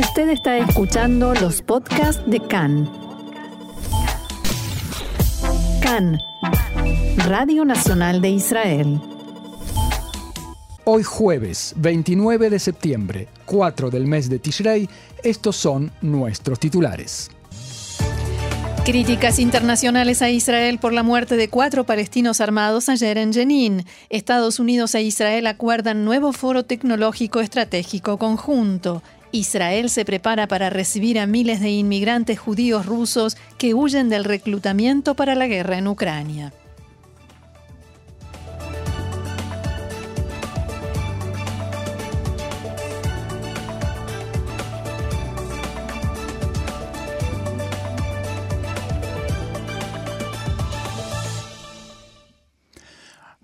Usted está escuchando los podcasts de CAN. CAN, Radio Nacional de Israel. Hoy jueves 29 de septiembre, 4 del mes de Tishrei, estos son nuestros titulares. Críticas internacionales a Israel por la muerte de cuatro palestinos armados ayer en Jenin. Estados Unidos e Israel acuerdan nuevo foro tecnológico estratégico conjunto. Israel se prepara para recibir a miles de inmigrantes judíos rusos que huyen del reclutamiento para la guerra en Ucrania.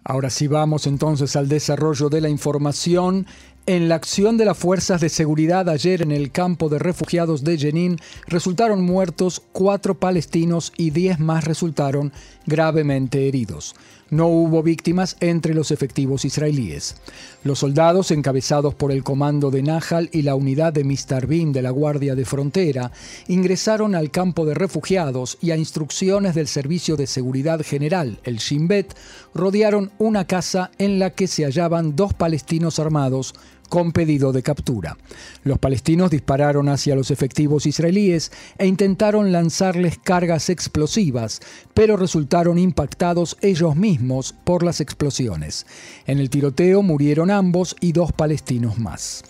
Ahora sí vamos entonces al desarrollo de la información. En la acción de las fuerzas de seguridad ayer en el campo de refugiados de Jenin resultaron muertos cuatro palestinos y diez más resultaron gravemente heridos. No hubo víctimas entre los efectivos israelíes. Los soldados, encabezados por el comando de Nahal y la unidad de Mistarbin de la Guardia de Frontera, ingresaron al campo de refugiados y a instrucciones del Servicio de Seguridad General, el Shin Bet, rodearon una casa en la que se hallaban dos palestinos armados con pedido de captura. Los palestinos dispararon hacia los efectivos israelíes e intentaron lanzarles cargas explosivas, pero resultaron impactados ellos mismos por las explosiones. En el tiroteo murieron ambos y dos palestinos más.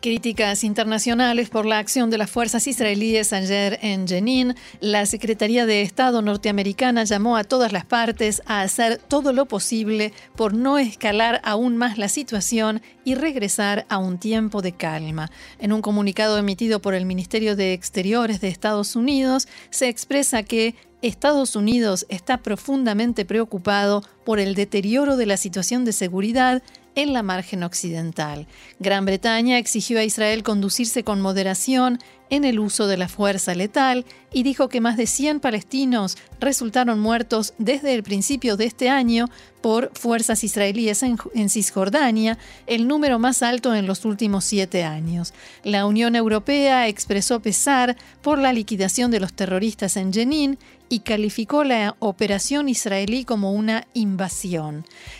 Críticas internacionales por la acción de las fuerzas israelíes ayer en Jenin. La Secretaría de Estado norteamericana llamó a todas las partes a hacer todo lo posible por no escalar aún más la situación y regresar a un tiempo de calma. En un comunicado emitido por el Ministerio de Exteriores de Estados Unidos, se expresa que Estados Unidos está profundamente preocupado por el deterioro de la situación de seguridad en la margen occidental. Gran Bretaña exigió a Israel conducirse con moderación en el uso de la fuerza letal y dijo que más de 100 palestinos resultaron muertos desde el principio de este año por fuerzas israelíes en, Cisjordania, el número más alto en los últimos siete años. La Unión Europea expresó pesar por la liquidación de los terroristas en Jenin y calificó la operación israelí como una invasión.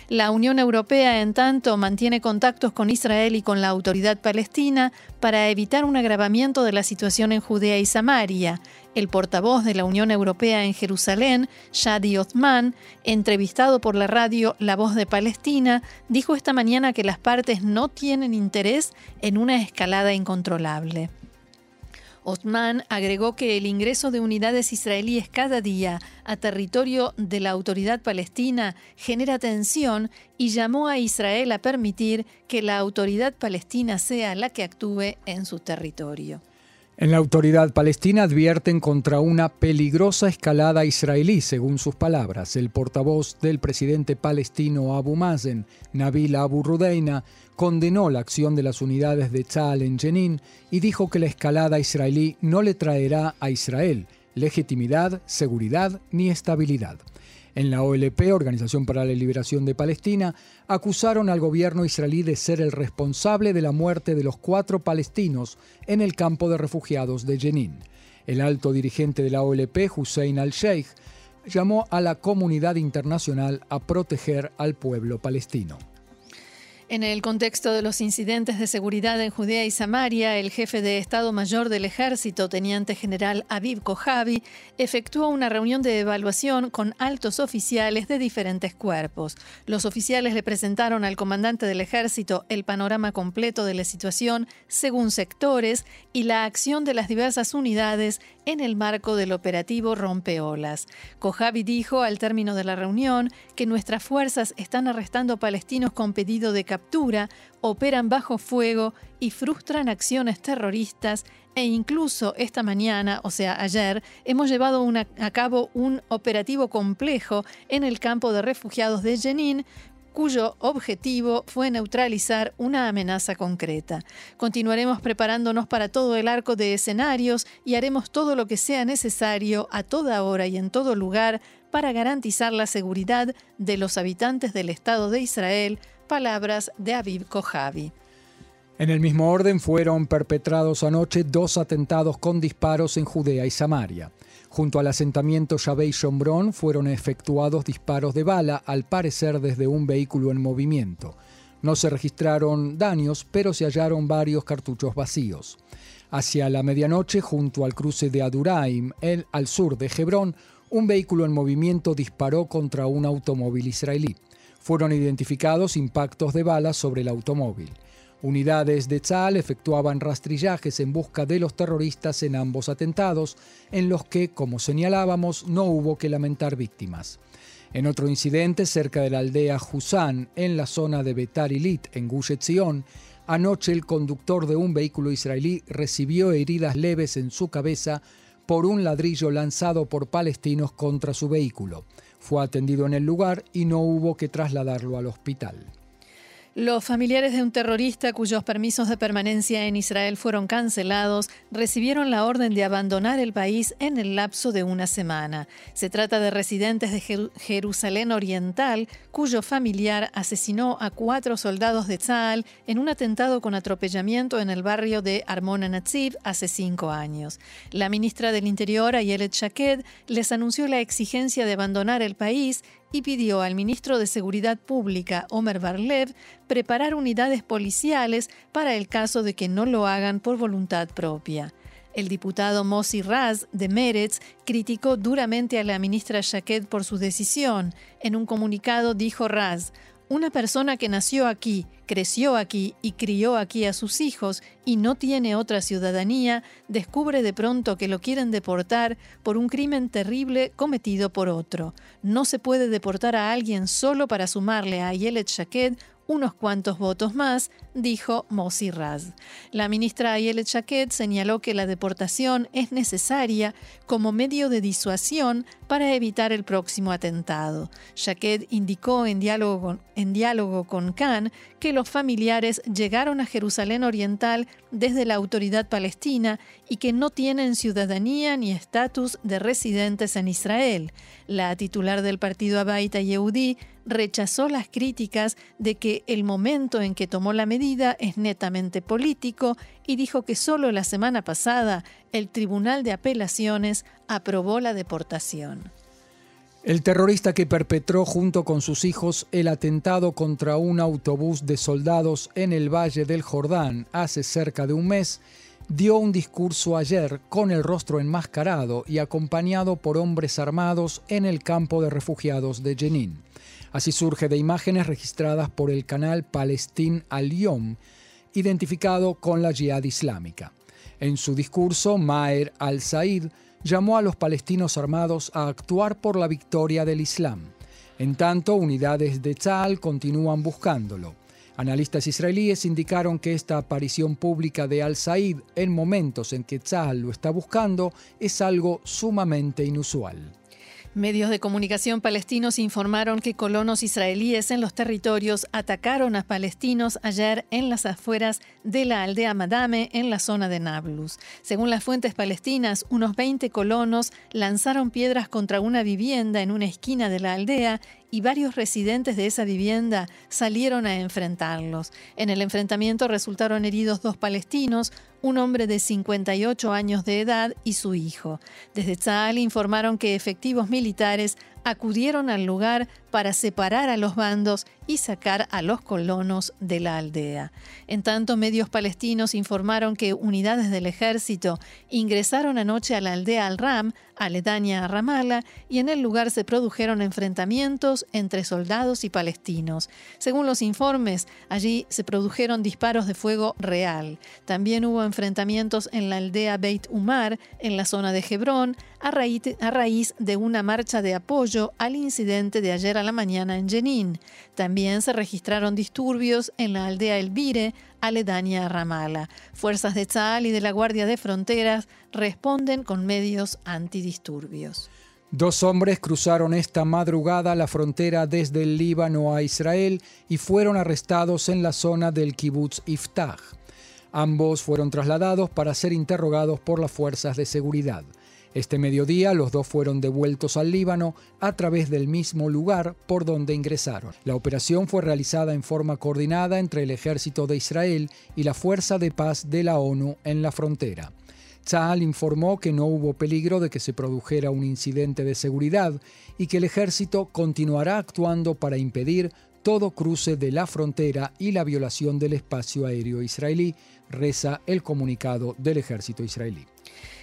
La Unión Europea, en tanto, mantiene contactos con Israel y con la autoridad palestina para evitar un agravamiento de la situación en Judea y Samaria. El portavoz de la Unión Europea en Jerusalén, Shadi Othman, entrevistado por la radio La Voz de Palestina, dijo esta mañana que las partes no tienen interés en una escalada incontrolable. Othman agregó que el ingreso de unidades israelíes cada día a territorio de la autoridad palestina genera tensión y llamó a Israel a permitir que la autoridad palestina sea la que actúe en su territorio. En la autoridad palestina advierten contra una peligrosa escalada israelí, según sus palabras. El portavoz del presidente palestino Abu Mazen, Nabil Abu Rudeina, condenó la acción de las unidades de Tzal en Jenin y dijo que la escalada israelí no le traerá a Israel legitimidad, seguridad ni estabilidad. En la OLP, Organización para la Liberación de Palestina, acusaron al gobierno israelí de ser el responsable de la muerte de los cuatro palestinos en el campo de refugiados de Jenin. El alto dirigente de la OLP, Hussein al-Sheikh, llamó a la comunidad internacional a proteger al pueblo palestino. En el contexto de los incidentes de seguridad en Judea y Samaria, el jefe de Estado Mayor del Ejército, teniente general Aviv Kojavi, efectuó una reunión de evaluación con altos oficiales de diferentes cuerpos. Los oficiales le presentaron al comandante del Ejército el panorama completo de la situación según sectores y la acción de las diversas unidades en el marco del operativo Rompeolas. Kojavi dijo al término de la reunión que nuestras fuerzas están arrestando palestinos con pedido de captura, operan bajo fuego y frustran acciones terroristas e incluso esta mañana, o sea, ayer, hemos llevado a cabo un operativo complejo en el campo de refugiados de Jenin cuyo objetivo fue neutralizar una amenaza concreta. Continuaremos preparándonos para todo el arco de escenarios y haremos todo lo que sea necesario a toda hora y en todo lugar para garantizar la seguridad de los habitantes del Estado de Israel, palabras de Aviv Kojavi. En el mismo orden fueron perpetrados anoche dos atentados con disparos en Judea y Samaria. Junto al asentamiento Yabei Shomron fueron efectuados disparos de bala, al parecer desde un vehículo en movimiento. No se registraron daños, pero se hallaron varios cartuchos vacíos. Hacia la medianoche, junto al cruce de Aduraim, el, al sur de Hebrón, un vehículo en movimiento disparó contra un automóvil israelí. Fueron identificados impactos de balas sobre el automóvil. Unidades de Tzal efectuaban rastrillajes en busca de los terroristas en ambos atentados, en los que, como señalábamos, no hubo que lamentar víctimas. En otro incidente, cerca de la aldea Husan, en la zona de Betar Ilit, en Gush Etzion, anoche el conductor de un vehículo israelí recibió heridas leves en su cabeza por un ladrillo lanzado por palestinos contra su vehículo. Fue atendido en el lugar y no hubo que trasladarlo al hospital. Los familiares de un terrorista cuyos permisos de permanencia en Israel fueron cancelados recibieron la orden de abandonar el país en el lapso de una semana. Se trata de residentes de Jerusalén Oriental cuyo familiar asesinó a cuatro soldados de Tzal en un atentado con atropellamiento en el barrio de Armona Natsib hace cinco años. La ministra del Interior, Ayelet Shaked, les anunció la exigencia de abandonar el país y pidió al ministro de Seguridad Pública, Omer Barlev, preparar unidades policiales para el caso de que no lo hagan por voluntad propia. El diputado Mossi Raz de Meretz criticó duramente a la ministra Shaked por su decisión. En un comunicado dijo Raz, una persona que nació aquí, creció aquí y crió aquí a sus hijos y no tiene otra ciudadanía, descubre de pronto que lo quieren deportar por un crimen terrible cometido por otro. No se puede deportar a alguien solo para sumarle a Ayelet Shaked unos cuantos votos más, dijo Mossi Raz. La ministra Ayelet Shaked señaló que la deportación es necesaria como medio de disuasión para evitar el próximo atentado. Shaked indicó en diálogo, con, en diálogo con Khan que los familiares llegaron a Jerusalén Oriental desde la autoridad palestina y que no tienen ciudadanía ni estatus de residentes en Israel. La titular del partido Abaita Yehudi rechazó las críticas de que el momento en que tomó la medida es netamente político y dijo que solo la semana pasada el Tribunal de Apelaciones aprobó la deportación. El terrorista que perpetró junto con sus hijos el atentado contra un autobús de soldados en el Valle del Jordán hace cerca de un mes dio un discurso ayer con el rostro enmascarado y acompañado por hombres armados en el campo de refugiados de Jenin. Así surge de imágenes registradas por el canal Palestín Al-Yom, identificado con la Jihad Islámica. En su discurso, Maher al-Said llamó a los palestinos armados a actuar por la victoria del Islam. En tanto, unidades de Tzal continúan buscándolo. Analistas israelíes indicaron que esta aparición pública de al-Said en momentos en que Tzal lo está buscando es algo sumamente inusual. Medios de comunicación palestinos informaron que colonos israelíes en los territorios atacaron a palestinos ayer en las afueras de la aldea Madame en la zona de Nablus. Según las fuentes palestinas, unos 20 colonos lanzaron piedras contra una vivienda en una esquina de la aldea y varios residentes de esa vivienda salieron a enfrentarlos. En el enfrentamiento resultaron heridos dos palestinos, un hombre de 58 años de edad y su hijo. Desde Tzal informaron que efectivos militares acudieron al lugar para separar a los bandos y sacar a los colonos de la aldea. En tanto, medios palestinos informaron que unidades del ejército ingresaron anoche a la aldea Al-Ram, aledaña a Ramallah, y en el lugar se produjeron enfrentamientos entre soldados y palestinos. Según los informes, allí se produjeron disparos de fuego real. También hubo enfrentamientos en la aldea Beit Umar, en la zona de Hebrón, a raíz de una marcha de apoyo al incidente de ayer a la mañana en Jenin. También se registraron disturbios en la aldea Elvire, aledaña a Ramala. Fuerzas de Tzal y de la Guardia de Fronteras responden con medios antidisturbios. Dos hombres cruzaron esta madrugada la frontera desde el Líbano a Israel y fueron arrestados en la zona del kibbutz Iftah. Ambos fueron trasladados para ser interrogados por las fuerzas de seguridad. Este mediodía los dos fueron devueltos al Líbano a través del mismo lugar por donde ingresaron. La operación fue realizada en forma coordinada entre el ejército de Israel y la Fuerza de Paz de la ONU en la frontera. Tzal informó que no hubo peligro de que se produjera un incidente de seguridad y que el ejército continuará actuando para impedir todo cruce de la frontera y la violación del espacio aéreo israelí, reza el comunicado del ejército israelí.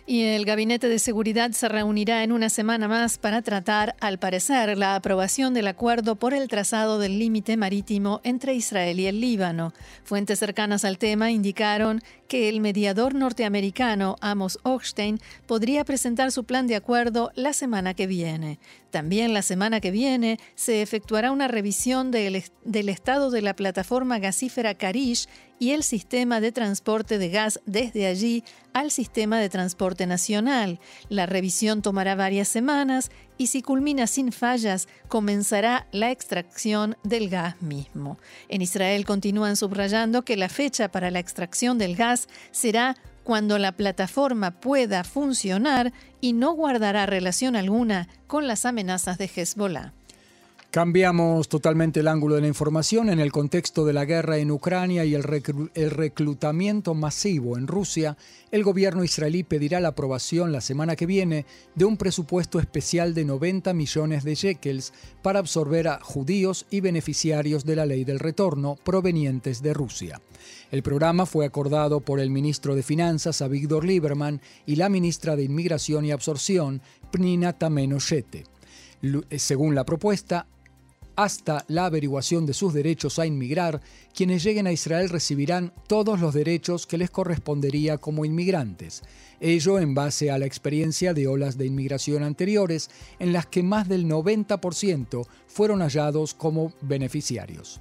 Y el Gabinete de Seguridad se reunirá en una semana más para tratar, al parecer, la aprobación del acuerdo por el trazado del límite marítimo entre Israel y el Líbano. Fuentes cercanas al tema indicaron que el mediador norteamericano Amos Hochstein podría presentar su plan de acuerdo la semana que viene. También la semana que viene se efectuará una revisión del, estado de la plataforma gasífera Karish y el sistema de transporte de gas desde allí al sistema de transporte nacional. La revisión tomará varias semanas y si culmina sin fallas, comenzará la extracción del gas mismo. En Israel continúan subrayando que la fecha para la extracción del gas será cuando la plataforma pueda funcionar y no guardará relación alguna con las amenazas de Hezbollah. Cambiamos totalmente el ángulo de la información en el contexto de la guerra en Ucrania y el, reclutamiento masivo en Rusia. El gobierno israelí pedirá la aprobación la semana que viene de un presupuesto especial de 90 millones de shekels para absorber a judíos y beneficiarios de la ley del retorno provenientes de Rusia. El programa fue acordado por el ministro de Finanzas, Avigdor Lieberman, y la ministra de Inmigración y Absorción, Pnina Tameno-Shete. Según la propuesta, hasta la averiguación de sus derechos a inmigrar, quienes lleguen a Israel recibirán todos los derechos que les correspondería como inmigrantes, ello en base a la experiencia de olas de inmigración anteriores en las que más del 90% fueron hallados como beneficiarios.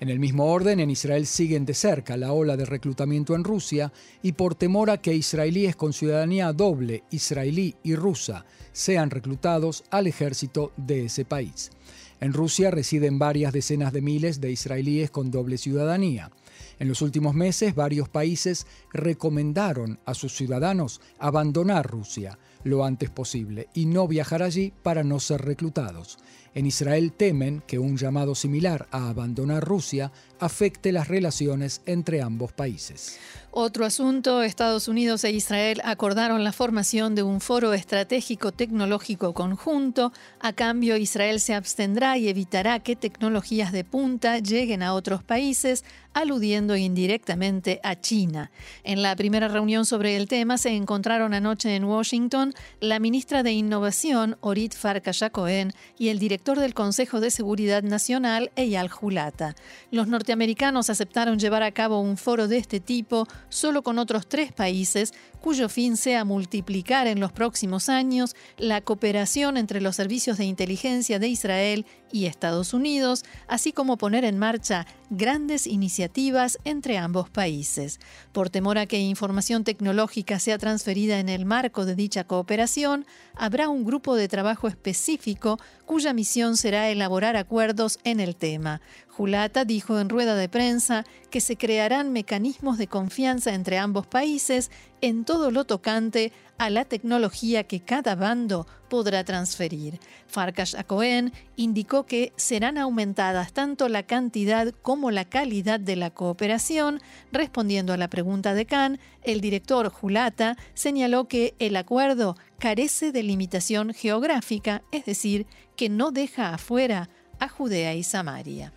En el mismo orden, en Israel siguen de cerca la ola de reclutamiento en Rusia y por temor a que israelíes con ciudadanía doble, israelí y rusa, sean reclutados al ejército de ese país. En Rusia residen varias decenas de miles de israelíes con doble ciudadanía. En los últimos meses, varios países recomendaron a sus ciudadanos abandonar Rusia lo antes posible y no viajar allí para no ser reclutados. En Israel temen que un llamado similar a abandonar Rusia afecte las relaciones entre ambos países. Otro asunto, Estados Unidos e Israel acordaron la formación de un foro estratégico tecnológico conjunto. A cambio, Israel se abstendrá y evitará que tecnologías de punta lleguen a otros países, aludiendo indirectamente a China. En la primera reunión sobre el tema se encontraron anoche en Washington la ministra de Innovación, Orit Farkas Cohen, y el director del Consejo de Seguridad Nacional, Eyal Julata. Los norteamericanos aceptaron llevar a cabo un foro de este tipo solo con otros tres países, cuyo fin sea multiplicar en los próximos años la cooperación entre los servicios de inteligencia de Israel y Estados Unidos, así como poner en marcha grandes iniciativas entre ambos países. Por temor a que información tecnológica sea transferida en el marco de dicha cooperación, habrá un grupo de trabajo específico cuya misión será elaborar acuerdos en el tema. Julata dijo en rueda de prensa que se crearán mecanismos de confianza entre ambos países en todo lo tocante a la tecnología que cada bando podrá transferir. Farkas Cohen indicó que serán aumentadas tanto la cantidad como la calidad de la cooperación. Respondiendo a la pregunta de Khan, el director Julata señaló que el acuerdo carece de limitación geográfica, es decir, que no deja afuera a Judea y Samaria.